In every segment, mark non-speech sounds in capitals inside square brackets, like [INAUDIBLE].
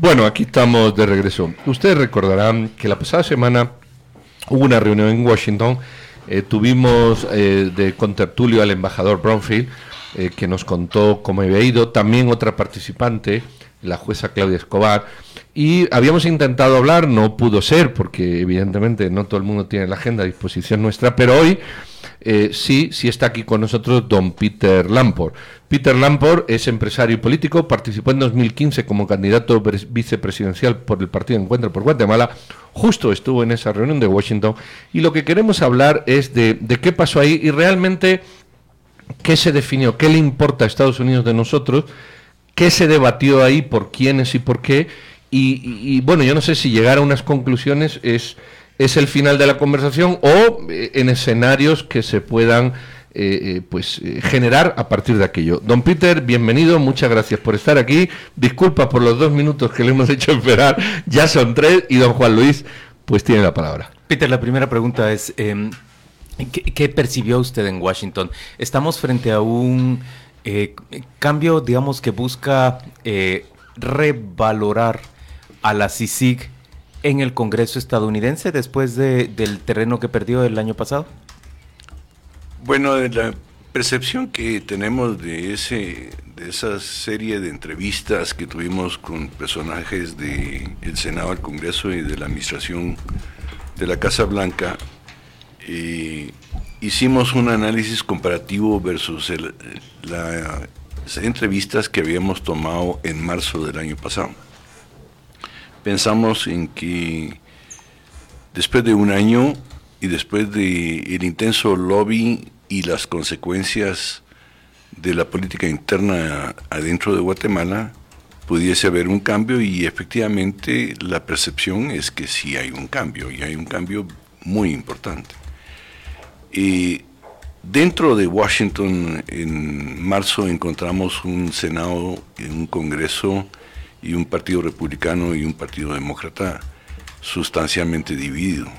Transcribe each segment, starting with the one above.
Bueno, aquí estamos de regreso. Ustedes recordarán que la pasada semana hubo una reunión en Washington. Eh, tuvimos eh, de contertulio al embajador Brownfield, eh, que nos contó cómo había ido. También otra participante, la jueza Claudia Escobar. Y habíamos intentado hablar, no pudo ser, porque evidentemente no todo el mundo tiene la agenda a disposición nuestra, pero hoy eh, sí, sí está aquí con nosotros don Peter Lamport. Peter Lamport es empresario y político, participó en 2015 como candidato vicepresidencial por el Partido Encuentro por Guatemala, justo estuvo en esa reunión de Washington y lo que queremos hablar es de, qué pasó ahí y realmente qué se definió, qué le importa a Estados Unidos de nosotros, qué se debatió ahí, por quiénes y por qué. y bueno, yo no sé si llegar a unas conclusiones es es el final de la conversación o eh, en escenarios que se puedan eh, eh, pues generar a partir de aquello. Don Peter, bienvenido, muchas gracias por estar aquí. Disculpa por los dos minutos que le hemos hecho esperar, ya son tres y don Juan Luis pues tiene la palabra. Peter, la primera pregunta es, em, ¿qué, percibió usted en Washington? Estamos frente a un cambio, digamos, que busca revalorar a la CICIG en el Congreso estadounidense después de, del terreno que perdió el año pasado? Bueno, la percepción que tenemos de, ese, de esa serie de entrevistas que tuvimos con personajes del el Senado, el Congreso y de la Administración de la Casa Blanca, eh, hicimos un análisis comparativo versus las entrevistas que habíamos tomado en marzo del año pasado pensamos en que después de un año y después del el intenso lobby y las consecuencias de la política interna adentro de Guatemala, pudiese haber un cambio y efectivamente la percepción es que sí hay un cambio y hay un cambio muy importante. Y dentro de Washington en marzo encontramos un Senado, un Congreso y un partido republicano y un partido demócrata sustancialmente dividido.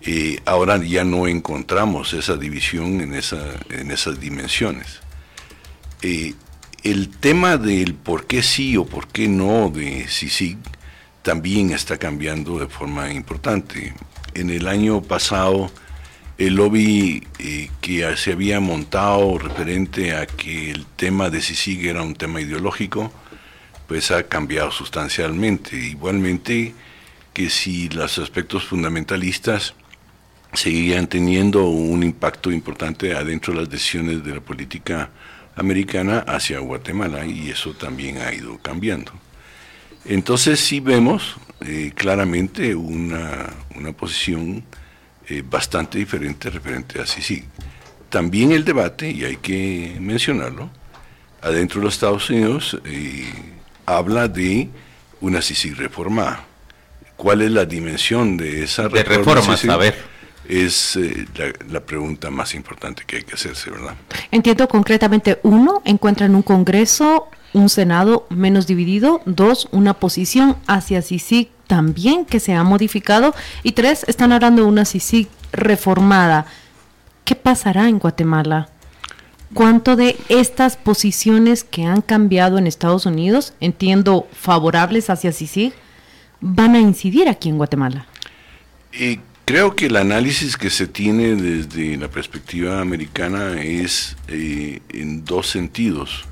Eh, ahora ya no encontramos esa división en, esa, en esas dimensiones. Eh, el tema del por qué sí o por qué no de CICIG también está cambiando de forma importante. En el año pasado, el lobby eh, que se había montado referente a que el tema de CICIG era un tema ideológico, pues ha cambiado sustancialmente. Igualmente que si los aspectos fundamentalistas seguían teniendo un impacto importante adentro de las decisiones de la política americana hacia Guatemala y eso también ha ido cambiando. Entonces sí vemos eh, claramente una, posición eh, bastante diferente referente a sí. También el debate, y hay que mencionarlo, adentro de los Estados Unidos, eh, habla de una CICIG reformada. ¿Cuál es la dimensión de esa reforma? De reformas, a ver. Es eh, la, pregunta más importante que hay que hacerse, ¿verdad? Entiendo concretamente, uno, encuentran un Congreso, un Senado menos dividido, dos, una posición hacia CICIG también que se ha modificado, y tres, están hablando de una CICIG reformada. ¿Qué pasará en Guatemala? ¿Cuánto de estas posiciones que han cambiado en Estados Unidos, entiendo favorables hacia CICIG, van a incidir aquí en Guatemala? Y creo que el análisis que se tiene desde la perspectiva americana es eh, en dos sentidos.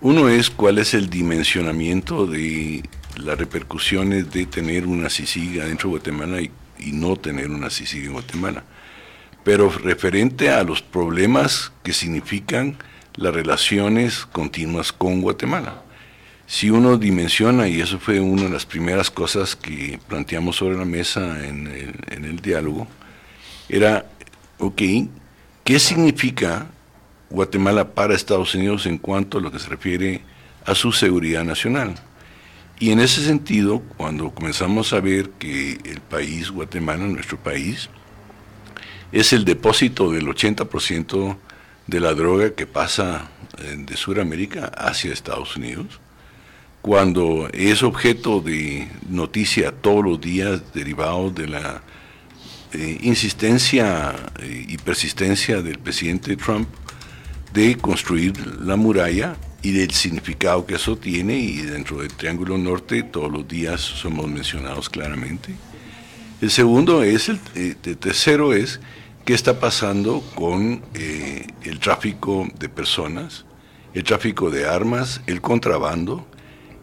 Uno es cuál es el dimensionamiento de las repercusiones de tener una CICIG adentro de Guatemala y, y no tener una CICIG en Guatemala pero referente a los problemas que significan las relaciones continuas con Guatemala. Si uno dimensiona, y eso fue una de las primeras cosas que planteamos sobre la mesa en el, diálogo, era, ok, ¿qué significa Guatemala para Estados Unidos en cuanto a lo que se refiere a su seguridad nacional? Y en ese sentido, cuando comenzamos a ver que el país, Guatemala, nuestro país, es el depósito del 80% de la droga que pasa eh, de Sudamérica hacia Estados Unidos. Cuando es objeto de noticia todos los días derivado de la eh, insistencia eh, y persistencia del presidente Trump de construir la muralla y del significado que eso tiene y dentro del Triángulo Norte todos los días somos mencionados claramente. El segundo es, el, eh, tercero es qué está pasando con eh, el tráfico de personas, el tráfico de armas, el contrabando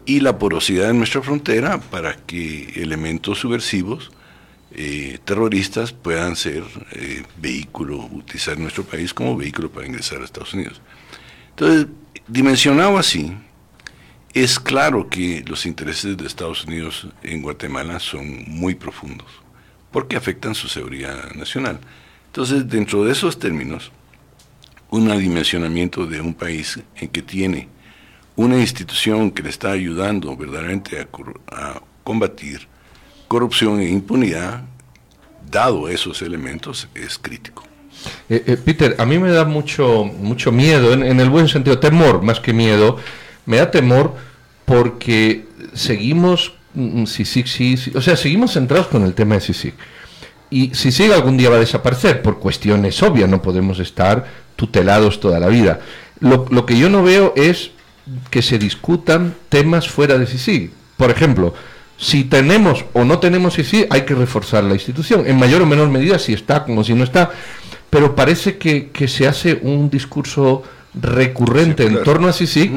y la porosidad en nuestra frontera para que elementos subversivos, eh, terroristas, puedan ser vehículo, utilizar nuestro país como vehículo para ingresar a Estados Unidos. Entonces, dimensionado así, es claro que los intereses de Estados Unidos en Guatemala son muy profundos, porque afectan su seguridad nacional. Entonces, dentro de esos términos, un adimensionamiento de un país en que tiene una institución que le está ayudando verdaderamente a, combatir corrupción e impunidad, dado esos elementos, es crítico. Eh, eh, Peter, a mí me da mucho, mucho miedo, en, el buen sentido, temor más que miedo, me da temor porque seguimos, mm, sí, sí, sí, o sea, seguimos centrados con el tema de sí Y sigue algún día va a desaparecer por cuestiones obvias, no podemos estar tutelados toda la vida. Lo, lo que yo no veo es que se discutan temas fuera de sí Por ejemplo, si tenemos o no tenemos sí hay que reforzar la institución, en mayor o menor medida si está como si no está. Pero parece que, se hace un discurso recurrente en torno a Sisi,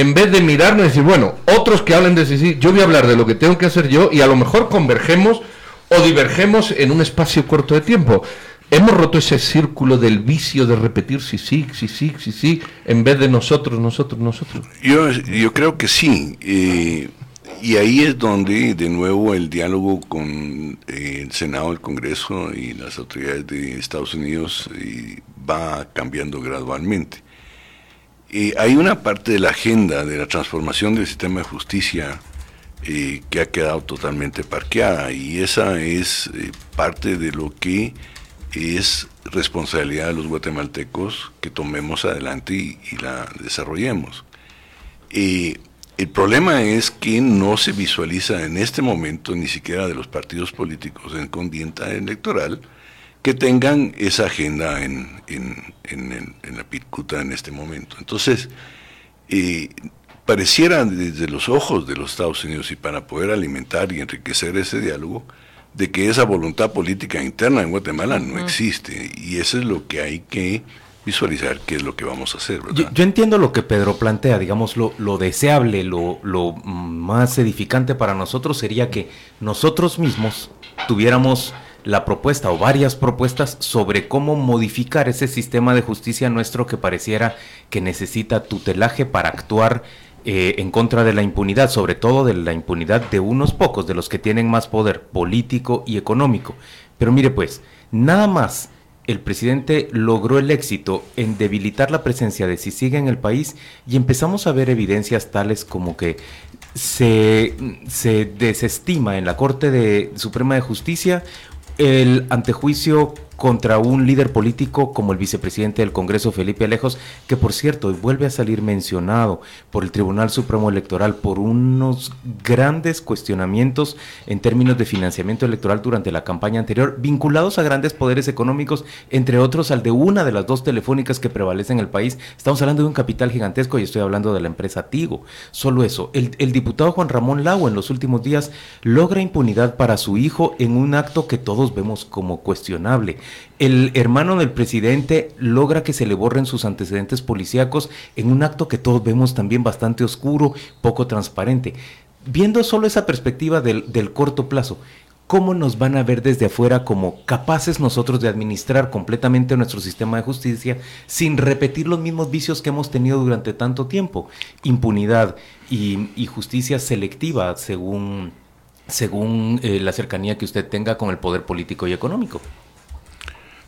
en vez de mirarnos y decir, bueno, otros que hablen de Sisi, yo voy a hablar de lo que tengo que hacer yo y a lo mejor convergemos o divergemos en un espacio corto de tiempo. Hemos roto ese círculo del vicio de repetir sí, sí, sí, sí, sí, sí, en vez de nosotros, nosotros, nosotros. Yo, yo creo que sí. Eh, y ahí es donde, de nuevo, el diálogo con eh, el Senado, el Congreso y las autoridades de Estados Unidos eh, va cambiando gradualmente. Eh, hay una parte de la agenda de la transformación del sistema de justicia que ha quedado totalmente parqueada y esa es parte de lo que es responsabilidad de los guatemaltecos que tomemos adelante y, y la desarrollemos. El problema es que no se visualiza en este momento, ni siquiera de los partidos políticos en condienta electoral, que tengan esa agenda en, la pitcuta en este momento. Entonces, eh, pareciera desde los ojos de los Estados Unidos y para poder alimentar y enriquecer ese diálogo, de que esa voluntad política interna en Guatemala no existe. Y eso es lo que hay que visualizar qué es lo que vamos a hacer. Yo, entiendo lo que Pedro plantea, digamos, lo, lo deseable, lo, lo, más edificante para nosotros sería que nosotros mismos tuviéramos la propuesta o varias propuestas sobre cómo modificar ese sistema de justicia nuestro que pareciera que necesita tutelaje para actuar eh, en contra de la impunidad, sobre todo de la impunidad de unos pocos, de los que tienen más poder político y económico. Pero mire pues, nada más el presidente logró el éxito en debilitar la presencia de CICIG en el país y empezamos a ver evidencias tales como que se, se desestima en la Corte de, Suprema de Justicia el antejuicio contra un líder político como el vicepresidente del Congreso, Felipe Alejos, que por cierto vuelve a salir mencionado por el Tribunal Supremo Electoral por unos grandes cuestionamientos en términos de financiamiento electoral durante la campaña anterior, vinculados a grandes poderes económicos, entre otros al de una de las dos telefónicas que prevalecen en el país. Estamos hablando de un capital gigantesco y estoy hablando de la empresa Tigo. Solo eso, el, el diputado Juan Ramón Lau en los últimos días logra impunidad para su hijo en un acto que todos vemos como cuestionable el hermano del presidente logra que se le borren sus antecedentes policíacos en un acto que todos vemos también bastante oscuro, poco transparente. Viendo solo esa perspectiva del, del corto plazo, ¿cómo nos van a ver desde afuera como capaces nosotros de administrar completamente nuestro sistema de justicia sin repetir los mismos vicios que hemos tenido durante tanto tiempo? Impunidad y, justicia selectiva según, según eh, la cercanía que usted tenga con el poder político y económico.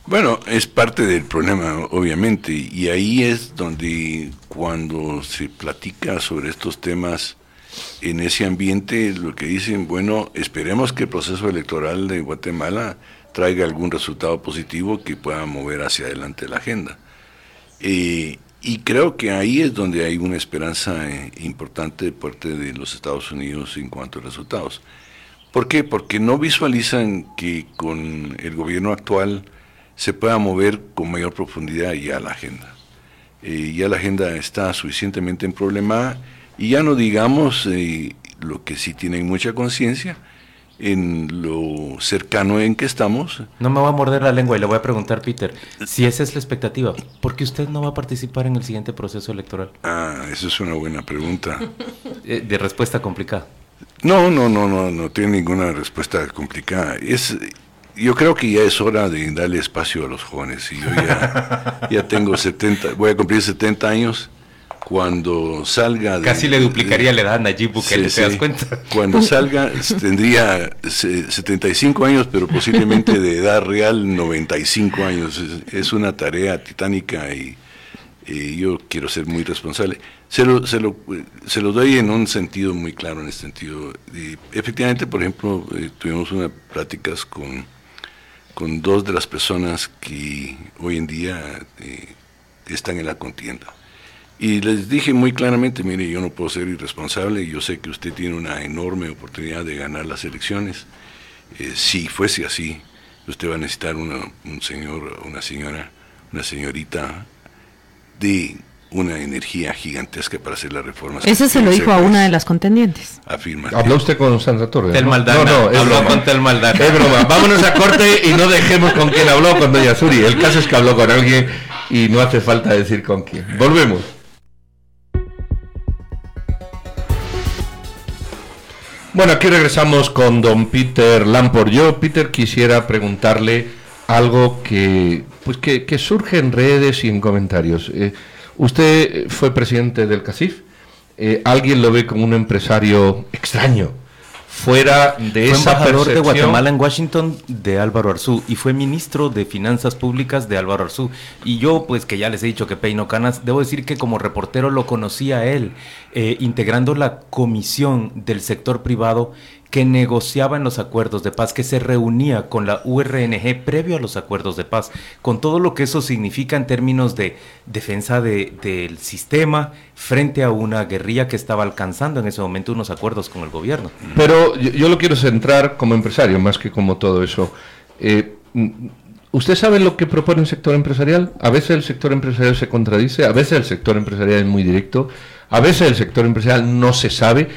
Bueno, es parte del problema, obviamente, y ahí es donde cuando se platica sobre estos temas en ese ambiente, lo que dicen, bueno, esperemos que el proceso electoral de Guatemala traiga algún resultado positivo que pueda mover hacia adelante la agenda. Eh, y creo que ahí es donde hay una esperanza eh, importante de parte de los Estados Unidos en cuanto a resultados. ¿Por qué? Porque no visualizan que con el gobierno actual se pueda mover con mayor profundidad ya la agenda. eh, ya la agenda está suficientemente en problema y ya no digamos eh, lo que sí tienen mucha conciencia en lo cercano en que estamos. No me va a morder la lengua y le voy a preguntar, Peter, si esa es la expectativa, ¿por qué usted no va a participar en el siguiente proceso electoral? Ah, esa es una buena pregunta. [LAUGHS] Eh, de respuesta complicada. No, no, no, no, no tiene ninguna respuesta complicada. Es, yo creo que ya es hora de darle espacio a los jóvenes. Y yo ya, ya tengo 70, voy a cumplir 70 años cuando salga... Casi le duplicaría la edad a Nayib Bukele, ¿te das cuenta? Cuando [LAUGHS] salga tendría 75 años, pero posiblemente de edad real 95 años. Es, una tarea titánica y, yo quiero ser muy responsable. Se lo, se, lo, se lo doy en un sentido muy claro, en este sentido. Y efectivamente, por ejemplo, eh, tuvimos unas pláticas con, con dos de las personas que hoy en día eh, están en la contienda y les dije muy claramente, mire, yo no puedo ser irresponsable, yo sé que usted tiene una enorme oportunidad de ganar las elecciones. Eh, si fuese así, usted va a necesitar un señor, una señora, una señorita de una energía gigantesca para hacer las reformas. Ese se lo dijo a una de las contendientes. Afirma. ¿Habló usted con Sandra Torres? Tel Maldana. No, no, habló con Tel Maldana. Es broma. Vámonos a corte y no dejemos con quién habló con Doña Suri. El caso es que habló con alguien y no hace falta decir con quién. Volvemos. Bueno, aquí regresamos con don Peter Lamport. Yo, Peter, quisiera preguntarle algo que, pues que, surge en redes y en comentarios. Eh, usted fue presidente del CACIF. Eh, ¿Alguien lo ve como un empresario extraño? fuera de fue esa embajador de Guatemala en Washington de Álvaro Arzú y fue ministro de Finanzas Públicas de Álvaro Arzú. Y yo, pues que ya les he dicho que peino canas, debo decir que como reportero lo conocí a él, eh, integrando la comisión del sector privado que negociaba en los acuerdos de paz, que se reunía con la URNG previo a los acuerdos de paz, con todo lo que eso significa en términos de defensa del sistema frente a una guerrilla que estaba alcanzando en ese momento unos acuerdos con el gobierno. Pero yo, lo quiero centrar como empresario, más que como todo eso. Eh, ¿Usted sabe lo que propone el sector empresarial? A veces el sector empresarial se contradice, a veces el sector empresarial es muy directo, a veces el sector empresarial no se sabe.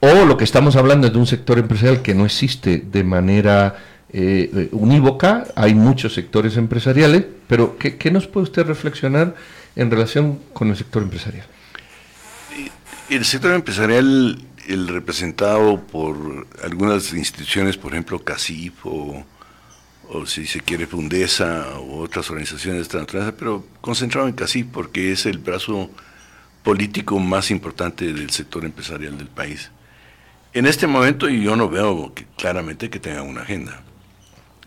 O lo que estamos hablando es de un sector empresarial que no existe de manera eh, unívoca, hay muchos sectores empresariales, pero ¿qué, nos puede usted reflexionar en relación con el sector empresarial? El sector empresarial, el representado por algunas instituciones, por ejemplo, CACIF o, o si se quiere Fundesa o otras organizaciones de naturaleza, pero concentrado en CACIF porque es el brazo político más importante del sector empresarial del país. En este momento yo no veo claramente que tengan una agenda.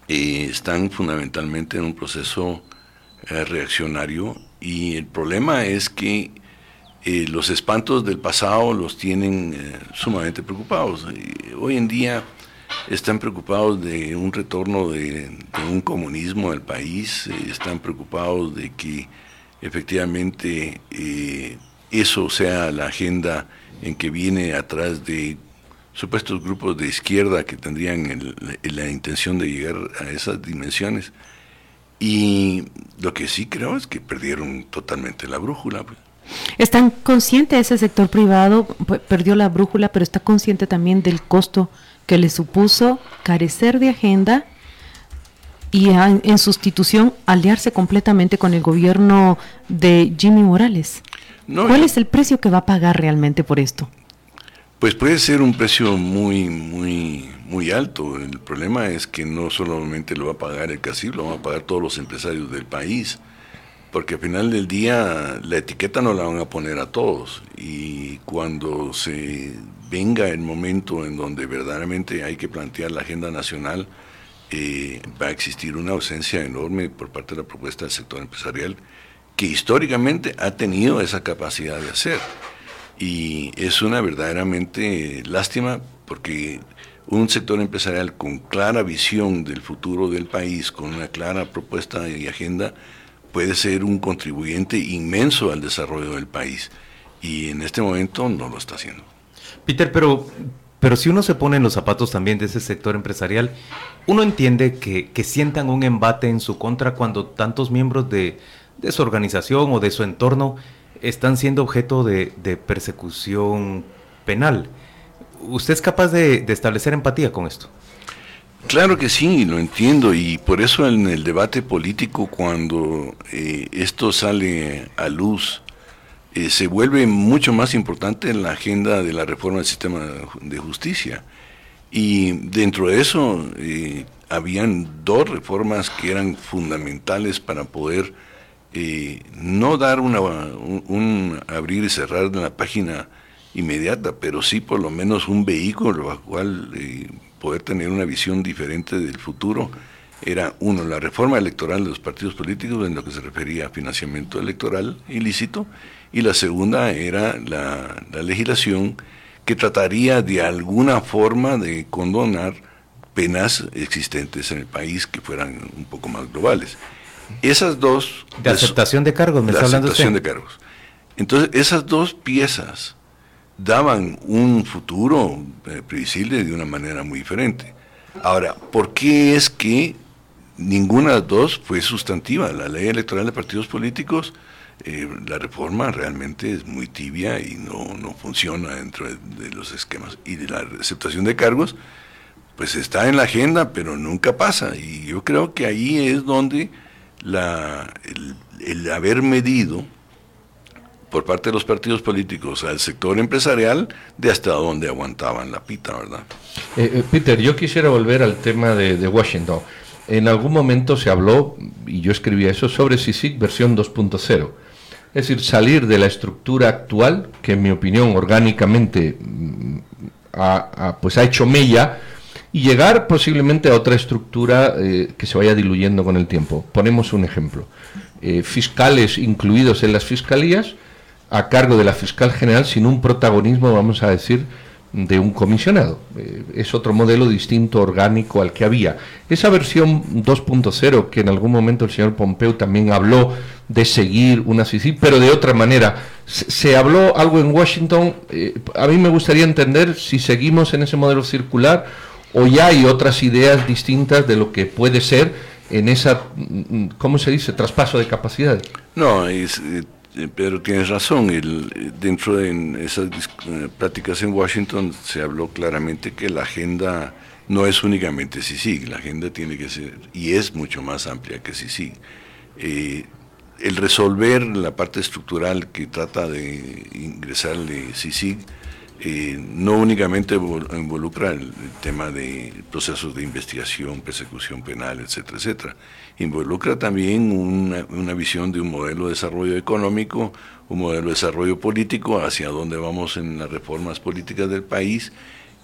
y están fundamentalmente en un proceso eh, reaccionario y el problema es que eh, los espantos del pasado los tienen eh, sumamente preocupados. hoy en día están preocupados de un retorno de, un comunismo al país, están preocupados de que efectivamente eso sea la agenda en que viene atrás de supuestos grupos de izquierda que tendrían la intención de llegar a esas dimensiones. Y lo que sí creo es que perdieron totalmente la brújula. Pues. ¿Están conscientes ese sector privado? Perdió la brújula, pero está consciente también del costo que le supuso carecer de agenda y en sustitución aliarse completamente con el gobierno de Jimmy Morales. ¿Cuál es el precio que va a pagar realmente por esto? Pues puede ser un precio muy, muy, muy alto. El problema es que no solamente lo va a pagar el casino, lo van a pagar todos los empresarios del país, porque al final del día la etiqueta no la van a poner a todos. Y cuando se venga el momento en donde verdaderamente hay que plantear la agenda nacional, eh, va a existir una ausencia enorme por parte de la propuesta del sector empresarial que históricamente ha tenido esa capacidad de hacer. Y es una verdaderamente lástima porque un sector empresarial con clara visión del futuro del país, con una clara propuesta y agenda, puede ser un contribuyente inmenso al desarrollo del país. Y en este momento no lo está haciendo. Peter, pero, pero si uno se pone en los zapatos también de ese sector empresarial, uno entiende que, que sientan un embate en su contra cuando tantos miembros de, de su organización o de su entorno están siendo objeto de, persecución penal. ¿Usted es capaz de, establecer empatía con esto? Claro que sí, lo entiendo y por eso en el debate político cuando eh, esto sale a luz eh, se vuelve mucho más importante en la agenda de la reforma del sistema de justicia. Y dentro de eso eh, habían dos reformas que eran fundamentales para poder eh, no dar una, un, abrir y cerrar de la página inmediata, pero sí por lo menos un vehículo al cual eh, poder tener una visión diferente del futuro. Era uno, la reforma electoral de los partidos políticos en lo que se refería a financiamiento electoral ilícito, y la segunda era la, la legislación que trataría de alguna forma de condonar penas existentes en el país que fueran un poco más globales. Esas dos... De aceptación de cargos, me está hablando aceptación de cargos. Entonces, esas dos piezas daban un futuro eh, previsible de una manera muy diferente. Ahora, ¿por qué es que ninguna de las dos fue sustantiva? La ley electoral de partidos políticos, eh, la reforma realmente es muy tibia y no, no funciona dentro de, de, los esquemas. Y de la aceptación de cargos, pues está en la agenda, pero nunca pasa. Y yo creo que ahí es donde la, el, haber medido por parte de los partidos políticos al sector empresarial de hasta dónde aguantaban la pita, ¿verdad? Eh, eh, Peter, yo quisiera volver al tema de, Washington. En algún momento se habló, y yo escribía eso, sobre CICIC versión 2.0. Es decir, salir de la estructura actual, que en mi opinión orgánicamente mm, pues ha hecho mella, y llegar posiblemente a otra estructura eh, que se vaya diluyendo con el tiempo. Ponemos un ejemplo. Eh, fiscales incluidos en las fiscalías a cargo de la fiscal general sin un protagonismo, vamos a decir, de un comisionado. Eh, es otro modelo distinto, orgánico al que había. Esa versión 2.0, que en algún momento el señor Pompeu también habló de seguir una CICI, pero de otra manera. Se, habló algo en Washington, a mí me gustaría entender si seguimos en ese modelo circular o ya hay otras ideas distintas de lo que puede ser en esa, ¿cómo se dice?, traspaso de capacidades. No, es, eh, pero tienes razón, dentro de esas eh, pláticas en Washington se habló claramente que la agenda no es únicamente CICIG, la agenda tiene que ser, y es mucho más amplia que CICIG. Eh, el resolver la parte estructural que trata de ingresarle CICIG, eh, no únicamente involucra el, tema de procesos de investigación, persecución penal, etcétera, etcétera. Involucra también una, visión de un modelo de desarrollo económico, un modelo de desarrollo político, hacia dónde vamos en las reformas políticas del país,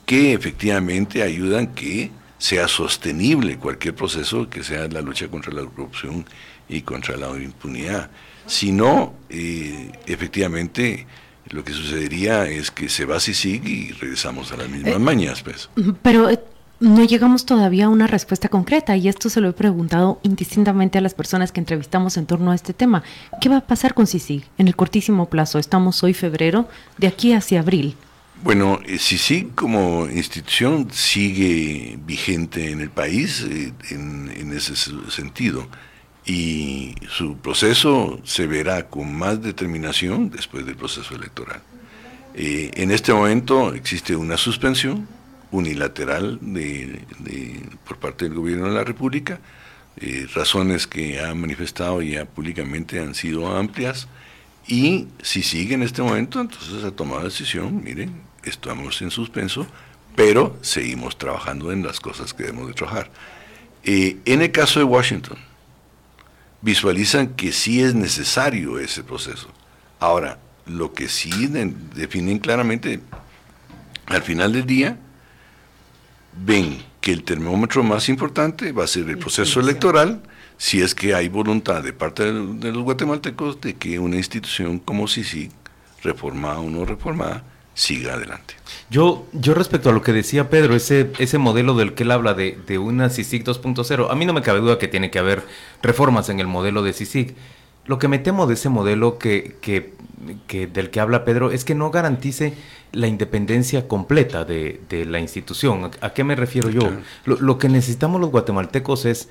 que efectivamente ayudan que sea sostenible cualquier proceso que sea la lucha contra la corrupción y contra la impunidad. Si no, eh, efectivamente, lo que sucedería es que se va a CICIG y regresamos a las mismas eh, mañas, pues. Pero eh, no llegamos todavía a una respuesta concreta y esto se lo he preguntado indistintamente a las personas que entrevistamos en torno a este tema. ¿Qué va a pasar con CICIG en el cortísimo plazo? Estamos hoy febrero, de aquí hacia abril. Bueno, eh, CICIG como institución sigue vigente en el país en, en ese sentido y su proceso se verá con más determinación después del proceso electoral. Eh, en este momento existe una suspensión unilateral de, por parte del gobierno de la República, eh, razones que ha manifestado ya públicamente han sido amplias y si sigue en este momento, entonces ha tomado decisión, miren, estamos en suspenso, pero seguimos trabajando en las cosas que debemos de trabajar. Eh, en el caso de Washington, visualizan que sí es necesario ese proceso. Ahora, lo que sí definen claramente, al final del día, ven que el termómetro más importante va a ser el proceso electoral, si es que hay voluntad de parte de los guatemaltecos de que una institución como SISI, reformada o no reformada, siga adelante. Yo, yo respecto a lo que decía Pedro, ese, ese modelo del que él habla de, de una CICIG 2.0, a mí no me cabe duda que tiene que haber reformas en el modelo de CICIG. Lo que me temo de ese modelo que, que, que del que habla Pedro es que no garantice la independencia completa de, de la institución. ¿A, qué me refiero yo? Lo, lo, que necesitamos los guatemaltecos es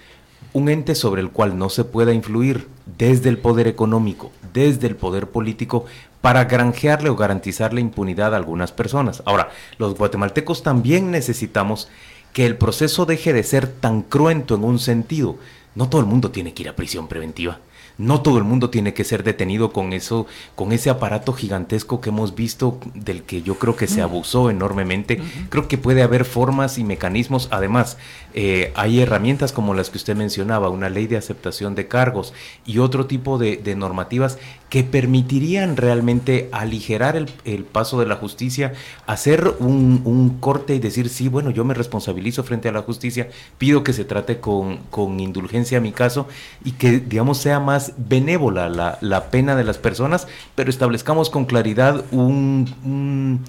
un ente sobre el cual no se pueda influir desde el poder económico, desde el poder político, para granjearle o garantizarle impunidad a algunas personas. Ahora, los guatemaltecos también necesitamos que el proceso deje de ser tan cruento en un sentido. No todo el mundo tiene que ir a prisión preventiva. No todo el mundo tiene que ser detenido con eso, con ese aparato gigantesco que hemos visto, del que yo creo que se abusó enormemente. Creo que puede haber formas y mecanismos. Además, eh, hay herramientas como las que usted mencionaba, una ley de aceptación de cargos y otro tipo de, normativas que permitirían realmente aligerar el, paso de la justicia, hacer un, un, corte y decir, sí, bueno, yo me responsabilizo frente a la justicia, pido que se trate con, con indulgencia a mi caso y que, digamos, sea más benévola la, pena de las personas, pero establezcamos con claridad un,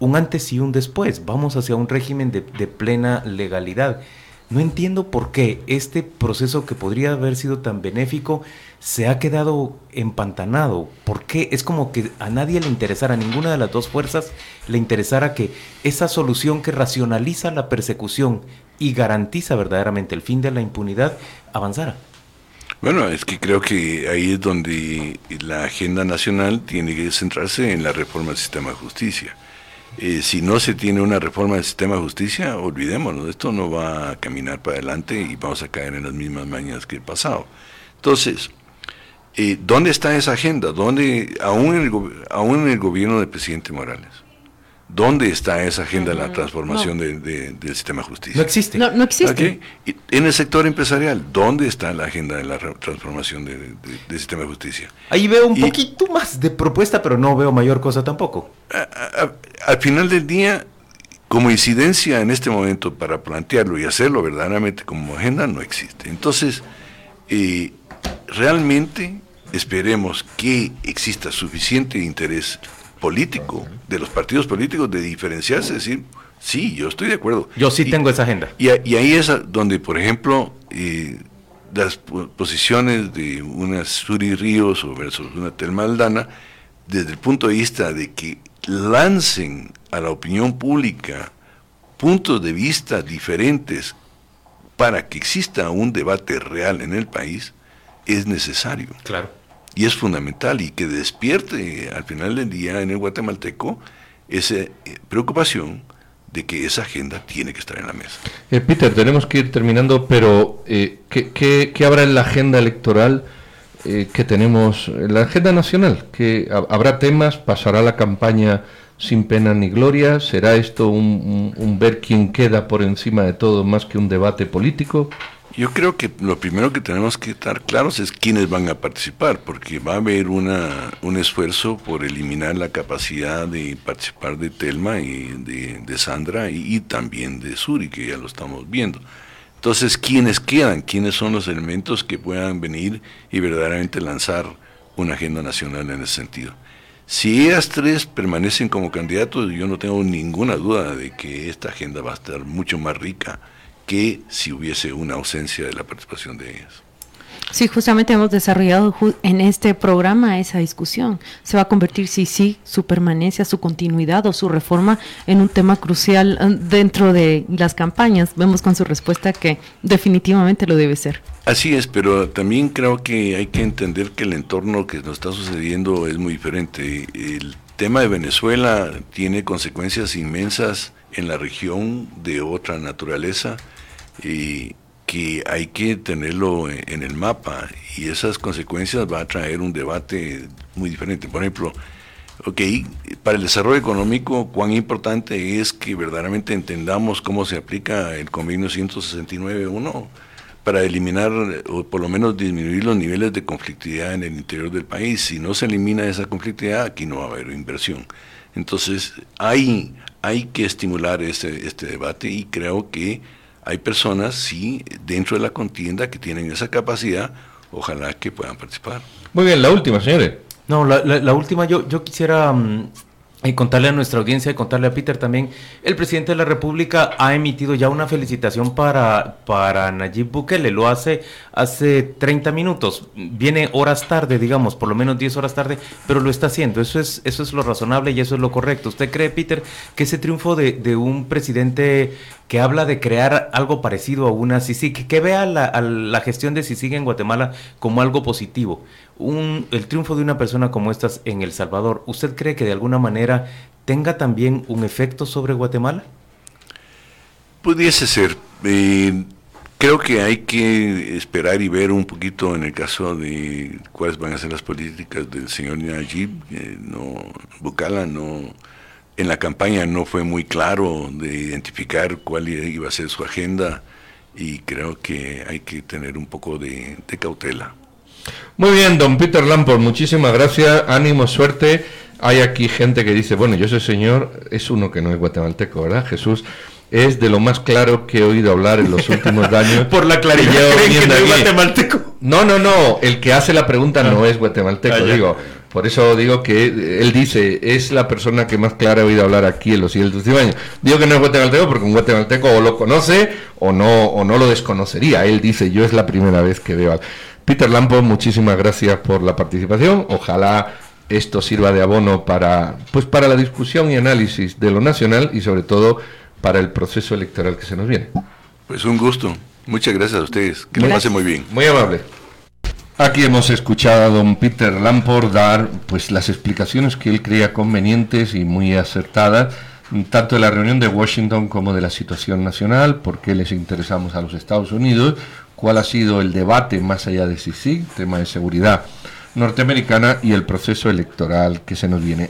un, antes y un después. Vamos hacia un régimen de, plena legalidad. No entiendo por qué este proceso que podría haber sido tan benéfico se ha quedado empantanado. ¿Por qué? Es como que a nadie le interesara, a ninguna de las dos fuerzas le interesara que esa solución que racionaliza la persecución y garantiza verdaderamente el fin de la impunidad avanzara. Bueno, es que creo que ahí es donde la agenda nacional tiene que centrarse en la reforma del sistema de justicia. Eh, si no se tiene una reforma del sistema de justicia, olvidémonos, esto no va a caminar para adelante y vamos a caer en las mismas mañas que el pasado. Entonces, eh, ¿dónde está esa agenda? ¿Dónde, aún, en el, aún en el gobierno del presidente Morales? ¿Dónde está esa agenda de la transformación del sistema de justicia? No existe. No, existe. en el sector empresarial, ¿dónde está la agenda de la transformación del sistema de justicia? Ahí veo un poquito más de propuesta, pero no veo mayor cosa tampoco. al final del día, como incidencia en este momento para plantearlo y hacerlo verdaderamente como agenda, no existe. Entonces, eh, realmente esperemos que exista suficiente interés político, de los partidos políticos, de diferenciarse, decir, sí, yo estoy de acuerdo. Yo sí tengo esa agenda. Y, ahí es donde, por ejemplo, eh, las posiciones de una Suri Ríos o versus una Telma Aldana, desde el punto de vista de que lancen a la opinión pública puntos de vista diferentes para que exista un debate real en el país, es necesario. Claro y es fundamental y que despierte al final del día en el guatemalteco esa eh, preocupación de que esa agenda tiene que estar en la mesa. Eh, Peter, tenemos que ir terminando, pero eh, ¿qué, habrá en la agenda electoral que tenemos, en la agenda nacional? que ¿Habrá temas? ¿Pasará la campaña sin pena ni gloria? ¿Será esto un ver quién queda por encima de todo más que un debate político? Yo creo que lo primero que tenemos que estar claros es quiénes van a participar, porque va a haber una, un esfuerzo por eliminar la capacidad de participar de Telma y de, Sandra y, también de Suri, que ya lo estamos viendo. Entonces, ¿quiénes quedan? ¿Quiénes son los elementos que puedan venir y verdaderamente lanzar una agenda nacional en ese sentido? Si ellas tres permanecen como candidatos, yo no tengo ninguna duda de que esta agenda va a estar mucho más rica que si hubiese una ausencia de la participación de ellas. Sí, justamente hemos desarrollado en este programa esa discusión. Se va a convertir, sí, sí, su permanencia, su continuidad o su reforma en un tema crucial eh, dentro de las campañas. Vemos con su respuesta que definitivamente lo debe ser. Así es, pero también creo que hay que entender que el entorno que nos está sucediendo es muy diferente. El tema de Venezuela tiene consecuencias inmensas en la región de otra naturaleza que hay que tenerlo en el mapa y esas consecuencias va a traer un debate muy diferente. Por ejemplo, ok, para el desarrollo económico, cuán importante es que verdaderamente entendamos cómo se aplica el convenio 169.1 para eliminar o por lo menos disminuir los niveles de conflictividad en el interior del país. Si no se elimina esa conflictividad, aquí no va a haber inversión. Entonces, hay, hay que estimular este, este debate y creo que hay personas, sí, dentro de la contienda que tienen esa capacidad, ojalá que puedan participar. Muy bien, la última, señores. No, la, última, yo, yo quisiera mm, y contarle a nuestra audiencia y contarle a Peter también, el presidente de la República ha emitido ya una felicitación para, para Nayib Bukele, lo hace hace 30 minutos, viene horas tarde, digamos, por lo menos 10 horas tarde, pero lo está haciendo, eso es, eso es lo razonable y eso es lo correcto. ¿Usted cree, Peter, que ese triunfo de, de un presidente que habla de crear algo parecido a una CICIG, que vea la, la gestión de CICIG en Guatemala como algo positivo, un, el triunfo de una persona como estas en El Salvador, ¿usted cree que de alguna manera tenga también un efecto sobre Guatemala? Pudiese ser. Eh, creo que hay que esperar y ver un poquito en el caso de cuáles van a ser las políticas del señor Najib. No, Bucala no, en la campaña no fue muy claro de identificar cuál iba a ser su agenda y creo que hay que tener un poco de cautela. Muy bien, don Peter Lamport, muchísimas gracias, ánimo, suerte. Hay aquí gente que dice, bueno, yo ese señor es uno que no es guatemalteco, ¿verdad? Jesús es de lo más claro que he oído hablar en los últimos [LAUGHS] años. Por la claridad, ¿creen que no es guatemalteco? No, no, no, el que hace la pregunta no es guatemalteco, ah, digo. Por eso digo que él dice, es la persona que más clara he oído hablar aquí en los siguientes años. Digo que no es guatemalteco porque un guatemalteco o lo conoce o no, o no lo desconocería. Él dice, yo es la primera vez que veo. Peter Lampo, muchísimas gracias por la participación. Ojalá esto sirva de abono para, pues para la discusión y análisis de lo nacional y sobre todo para el proceso electoral que se nos viene. Pues un gusto. Muchas gracias a ustedes. Que lo pase muy bien. Muy amable. Aquí hemos escuchado a don Peter Lamport dar pues las explicaciones que él creía convenientes y muy acertadas, tanto de la reunión de Washington como de la situación nacional, por qué les interesamos a los Estados Unidos, cuál ha sido el debate más allá de sí, tema de seguridad norteamericana y el proceso electoral que se nos viene.